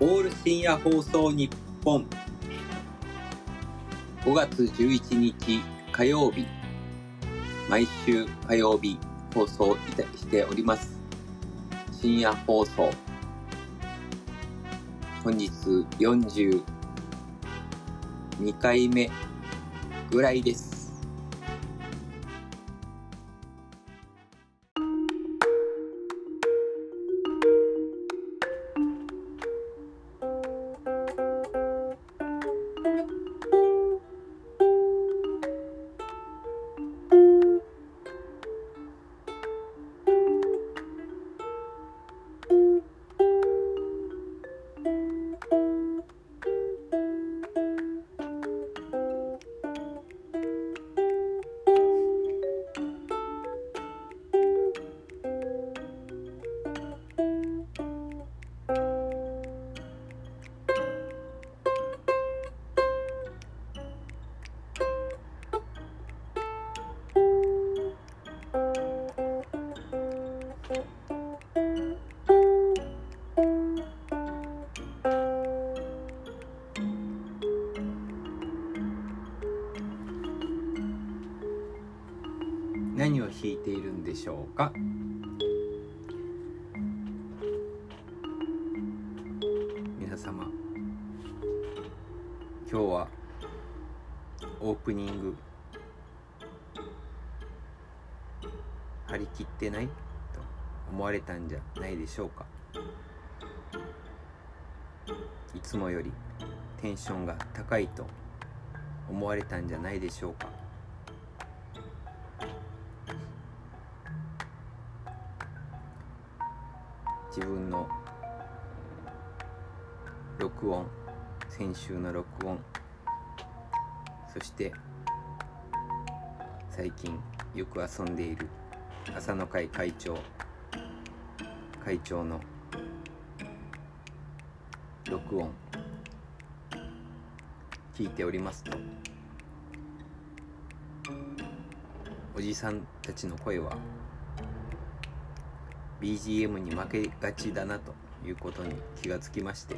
オール深夜放送日本。5月11日火曜日。毎週火曜日放送いたしております。深夜放送。本日42回目ぐらいです。何を弾いているんでしょうか？皆様今日はオープニング張り切ってないと思われたんじゃないでしょうか？いつもよりテンションが高いと思われたんじゃないでしょうか？自分の録音先週の録音そして最近よく遊んでいる朝の会会長会長の録音聞いておりますと。おじさんたちの声は BGM に負けがちだなということに気がつきまして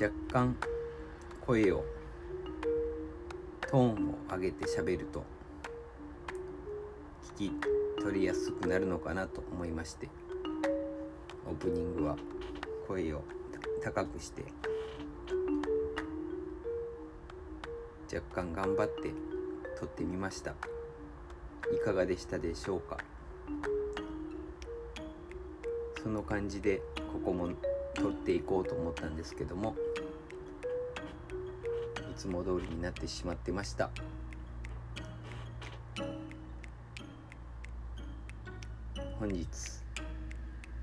若干声をトーンを上げて喋ると聞き取りやすくなるのかなと思いましてオープニングは声を高くして若干頑張って撮ってみました。いかがでしたでしょうか？その感じでここも撮っていこうと思ったんですけどもいつも通りになってしまってました。本日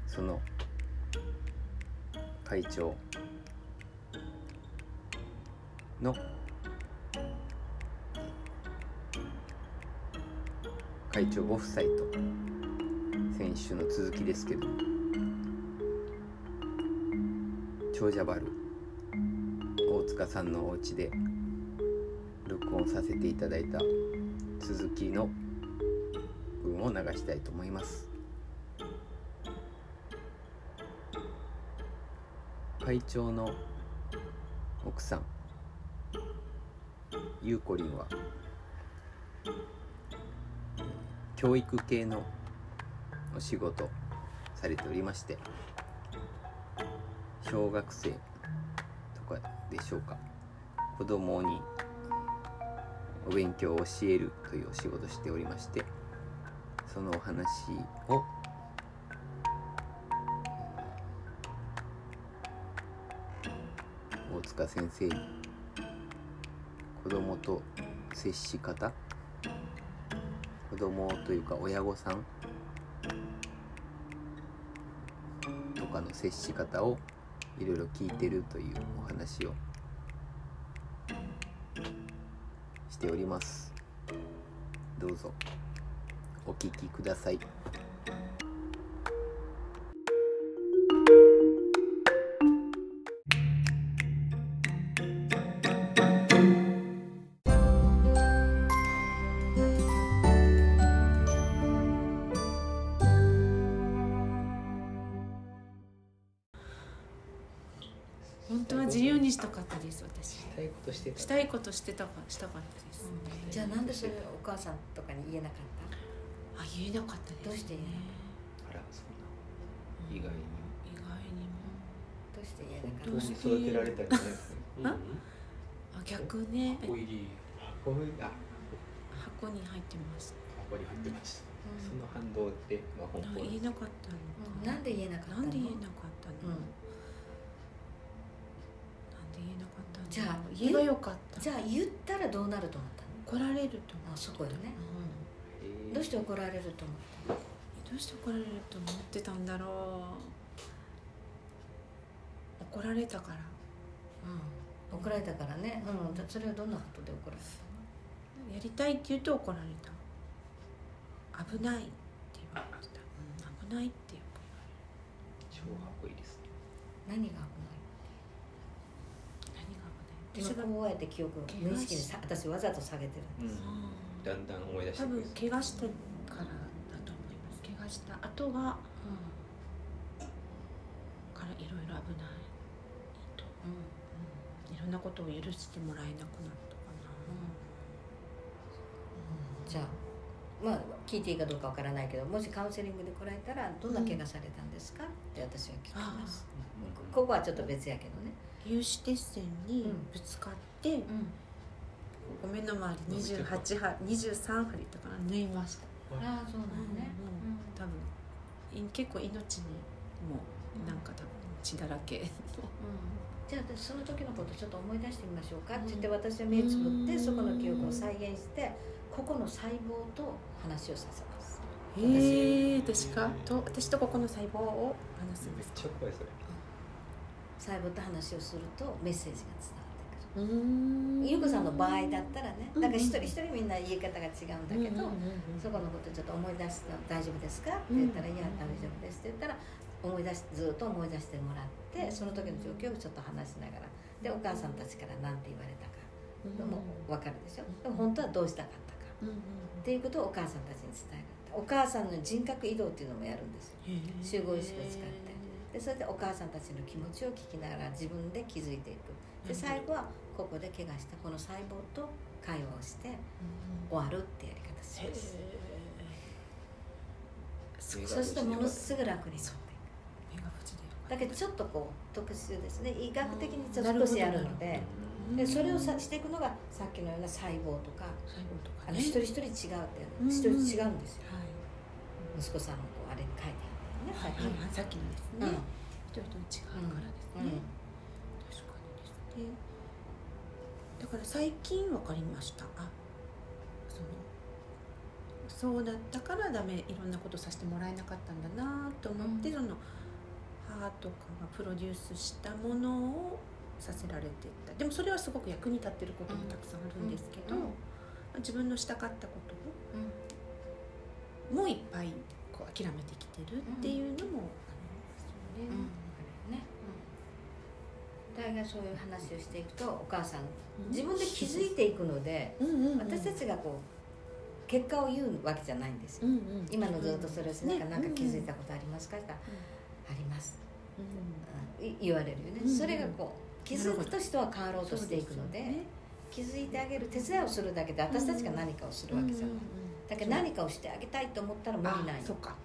その会長の会長ご夫妻と先週の続きですけど長者原大塚さんのお家で録音させていただいた続きの文を流したいと思います。会長の奥さんゆうこりんは教育系のお仕事されておりまして小学生とかでしょうか。子供にお勉強を教えるというお仕事しておりましてそのお話を大塚先生に子供と接し方子供というか親御さんとかの接し方をいろいろ聞いてるというお話をしておりますどうぞお聞きください。したいことしてた。したいことしてたかしたかったです、うん。じゃあなんでそれお母さんとかに言えなかった？あ言えなかったです、ね、どうして言えなかあらそんな。意外に意外に。もどうして言えなか本っ当に育てられたんじゃないですねああ逆ね箱入り。こういうあ箱に入ってます。箱に入ってました。たその反動でまあ本当言えなかったのうんかなんで言えなかったの？なんで言えなかったの、うんで言えなかったのじゃあ言えばよかった。じゃあ言ったらどうなると思ったの？怒られると思あそこよね。う、えーどうして怒られると思ったの？どうして怒られると思ってたんだろう。怒られたから。うん。怒られたからね。うん。だそれはどんなことで怒られたやりたいって言うと怒られた。危ないって言われてた、危ないって言う超箱入りですね。の何が危ない何が危ない？私が今こうやって記憶を無意識にさ私わざと下げてるうん。だんだん思い出して。多分怪我してからだと思います。怪我した後がからいろいろ危ないと、うん。いろんなことを許してもらえなくなったかな、じゃあまあ聞いていいかどうかわからないけどもしカウンセリングで来られたらどんな怪我されたんですか？って私は聞きます、ここはちょっと別やけどね有刺鉄線にぶつかって、うんごめんの周り28針23針とかな縫いました。ああそうなんね、うん多分い結構命にもうなんか多分血だらけ。のじゃあその時のことちょっと思い出してみましょうか。って言って私は目つぶってそこの記憶を再現してここの細胞と話をさせます。へえ私かと私とここの細胞を話すんめっですちゃ怖いそれ細胞と話をするとメッセージが伝わってくる。うーん。ゆうこさんの場合だったらねうんだから一人一人みんな言い方が違うんだけど、そこのことちょっと思い出すの大丈夫ですか？って言ったら「うんいや大丈夫です」って言ったら思い出しずっと思い出してもらってその時の状況をちょっと話しながらでお母さんたちから何て言われたか。でも分かるでしょ？でも本当はどうしたかったか。っていうことをお母さんたちに伝える。お母さんの人格移動っていうのもやるんですよ。集合意識を使ってでそれでお母さんたちの気持ちを聞きながら自分で気づいていく。で最後はここで怪我したこの細胞と会話をしてうん終わるってやり方しへます。ーそうするとものすぐ楽になってだけどちょっとこう特殊ですね。医学的にちょっと少しやるのでうん。でそれをさしていくのがさっきのような細胞とか細胞とかあのね一人一人違うってうん。一人違うんですよ。はい。息子さんもこうあれに書いてあはいはい。さっきのですうん。人一人違うからですうん。ね確かにですね。だから最近分かりました。あそのそうだったからダメいろんなことさせてもらえなかったんだなと思って、うん。その母とかがプロデュースしたものをさせられていった。でもそれはすごく役に立ってることもたくさんあるんですけど、うん。自分のしたかったことうん。をもういっぱいこう諦めてきてるっていうのもありますよね。ね大概そういう話をしていくとお母さん。自分で気づいていくので私たちがこう結果を言うわけじゃないん。ですよ今のずっとそれをしながらねなん。か気づいたことありますかって言ったらありますうん。言われるよねそれがこう気づくと人は変わろうとしていくので気づいてあげる手伝いをするだけで私たちが何かをするわけじゃないだけど何かをしてあげたいと思ったら無理ないそうか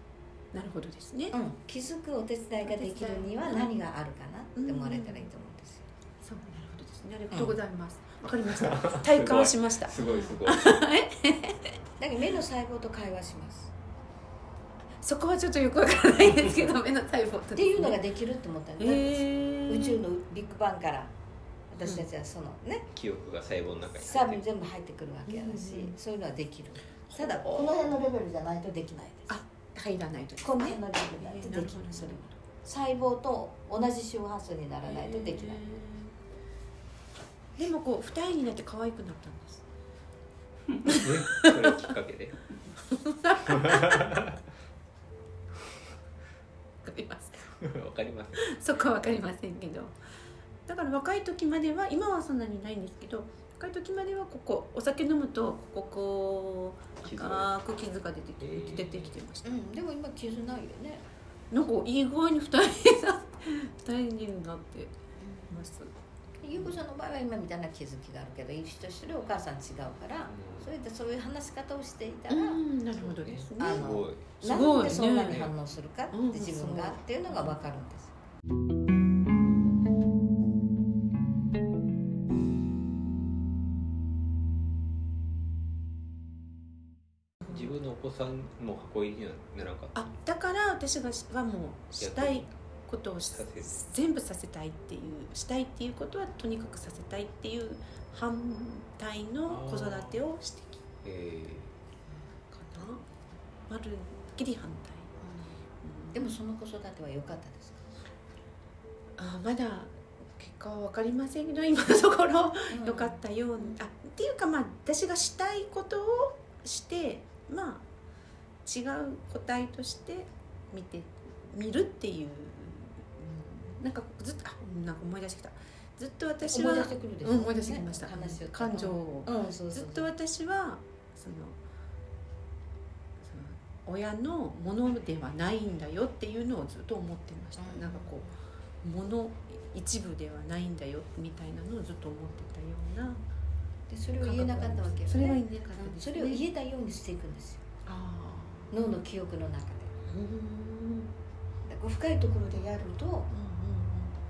なるほどですね、うん、気づくお手伝いができるには何があるかなって思われたらいいと思うんですよ。そうなるほどですね。ありがとうございます。わ、かりました。体感しました。すごい。すごい。だけど目の細胞と会話します。そこはちょっとよくわからないですけど 目の細胞と。っていうのができるって思ったんえで、ー、宇宙のビッグバンから私たちはそのね、記憶が細胞の中にサーブに全部入ってくるわけやだし、うんそういうのはできる。ただこの辺のレベルじゃないとできないです。あ入らないと。この辺のレベルじゃなできないそれ細胞と同じ周波数にならないとできない、でもこう二重になって可愛くなったんです。ねそれをきっかけで？わかります。わかります。そこはわかりませんけど。だから若い時までは今はそんなにないんですけど若い時まではここお酒飲むとこここう赤く傷。が出てきてえー。出てきてました。うん、でも今傷ないよね。なんかいい具合に二重にな二重になってます。優子さんの場合は今みたいな気づきがあるけど一人一人お母さん違うからそれでそういう話し方をしていたら、うんなるほどですね。あすごいなんでそんなに反応するかってうん。自分がっていうのが分かるんです。自分のお子さんも箱入りにはならなかった？あだから私がしはもうしたいことを全部させたいっていうしたいっていうことはとにかくさせたいっていう反対の子育てをしてきえたかな。まるっきり反対、でもその子育ては良かったですか、あまだ結果は分かりませんけど今のところ。うん良かったように、あっていうかまあ私がしたいことをしてまあ違う個体として見て見るっていう、うんなんかずっとあなんか思い出してきた。ずっと私は思い出してくるでしょ、うん思い出してきました、話を感情を、うん、ずっと私はそのその親のものではないんだよっていうのをずっと思ってました、うん。なんかこうもの一部ではないんだよみたいなのをずっと思ってたようなでそれを言えなかったわけよね。それは言えなかったです、ね、それを言えたようにしていくんですよ。あ脳の記憶の中で。ーうんでこう深いところでやるとう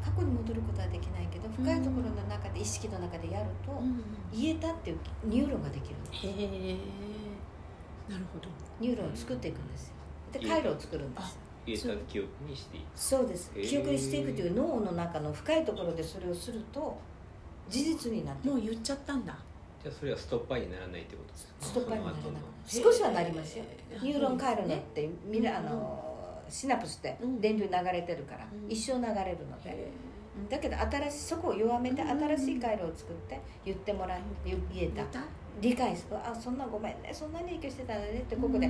過去に戻ることはできないけど深いところの中で意識の中でやるとんうんうん。うん言えたっていうニューロンができるんですへえなるほど。ニューロンを作っていくんですよ。で回路を作るんです記憶にして。いくそうです。記憶にしていくという脳の中の深いところでそれをすると事実になってもう言っちゃったんだ。じゃあそれはストッパーにならないってことですか？ストッパーにならなその後の。少しはなりますよ。ニューロン回路のっねてみるあのシナプスってうん。電流流れてるからうん。一生流れるので。へだけど新しいそこを弱めてうん。新しい回路を作って言ってもらい言言えた。理解する。あそんなごめんね。そんなに影響してたのねってここで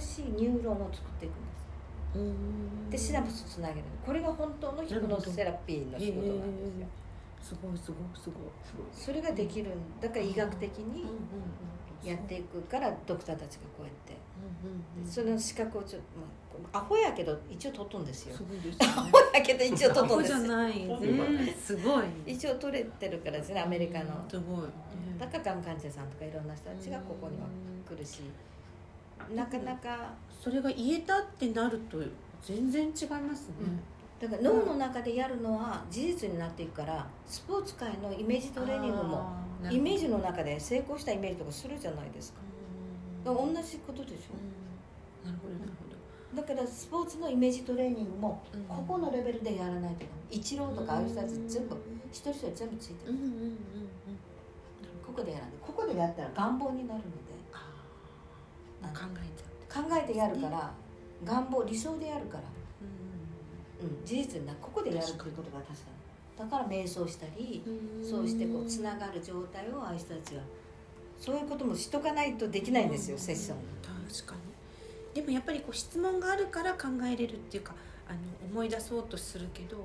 新しいニューロンを作っていくんです。うん。でシナプスつなげる。これが本当のヒプノスセラピーの仕事なんですよすごいすごいすごい。すごい。それができるんだから医学的にやっていくからドクターたちがこうやって。その資格をちょっと、まあ、アホやけど一応取っとんですよ。すごいですね。アホやけど一応取っとんですよ。じゃない。ねすごい一応取れてるからですねアメリカの。すごいだからがん患者さんとかいろんな人たちがここには来るし。なかなかそれが言えたってなると全然違いますねだから脳の中でやるのは事実になっていくからスポーツ界のイメージトレーニングもイメージの中で成功したイメージとかするじゃないですか。同じことでしょ。なるほどなるほど。だからスポーツのイメージトレーニングもうん。ここのレベルでやらないとイチローとかああいう人たち全部一人一人全部ついてる。ここでやらない。ここでやったら願望になるので。考えちゃう考えてやるから願望理想でやるから、事実になここでやるっていうことが確かに。だから瞑想したりん。そうしてこうつながる状態をああいう人たちがそういうこともしとかないとできないんですよセッション。確かに。でもやっぱりこう質問があるから考えれるっていうかあの思い出そうとするけど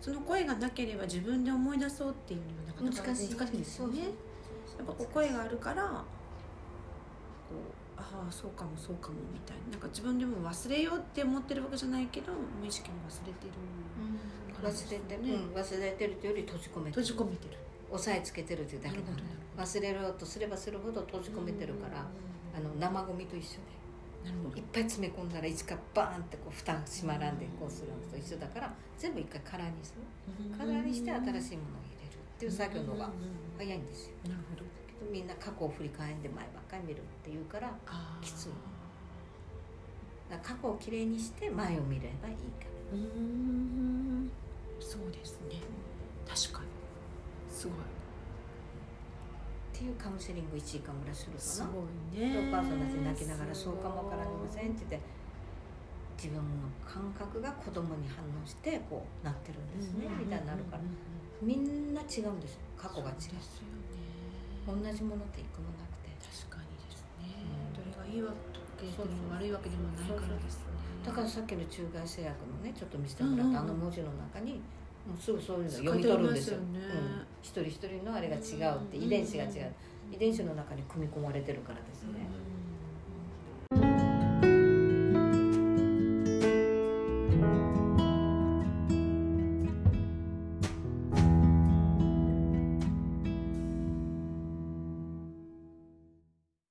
その声がなければ自分で思い出そうっていうのはなかなか難しい。ですよね。やっぱこう声があるからこうああそうかもそうかもみたいな。なんか自分でも忘れようって思ってるわけじゃないけど無意識に忘れてる忘れてる、うん、忘れてるというより閉じ込めてる。閉じ込めてる。押さえつけてるというだけだ。なるほどなるほ忘れようとすればするほど閉じ込めてるからあの生ゴミと一緒で。なるほど。いっぱい詰め込んだらいつかバーンってこう蓋閉まらんでこうするのと一緒だから全部一回空にする。空にして新しいものを入れるっていう作業の方が早いんですよ。なるほどみんな過去を振り返んで前ばっかり見るっていうからきつい。ら過去をきれいにして前を見ればいいから。うーん。そうですね。確かに。すごい。っていうカウンセリング1時間ぐらいするすかな。ごいね。でお母さんたち泣きながら「そうかもわからありません」って言って自分の感覚が子供に反応してこうなってるんですねみたいになるから。みんな違うんですよ。過去が違う同じものって一個もなくて。確かにですね、うん。どれがいいわけでも悪いわけでもないからですね。だからさっきの中外製薬のねちょっと見せてもらったあの文字の中にもうすぐそういうの読み取るんですよ。ね。うん、一人一人のあれが違うって遺伝子が違う。遺伝子の中に組み込まれてるからですね。うん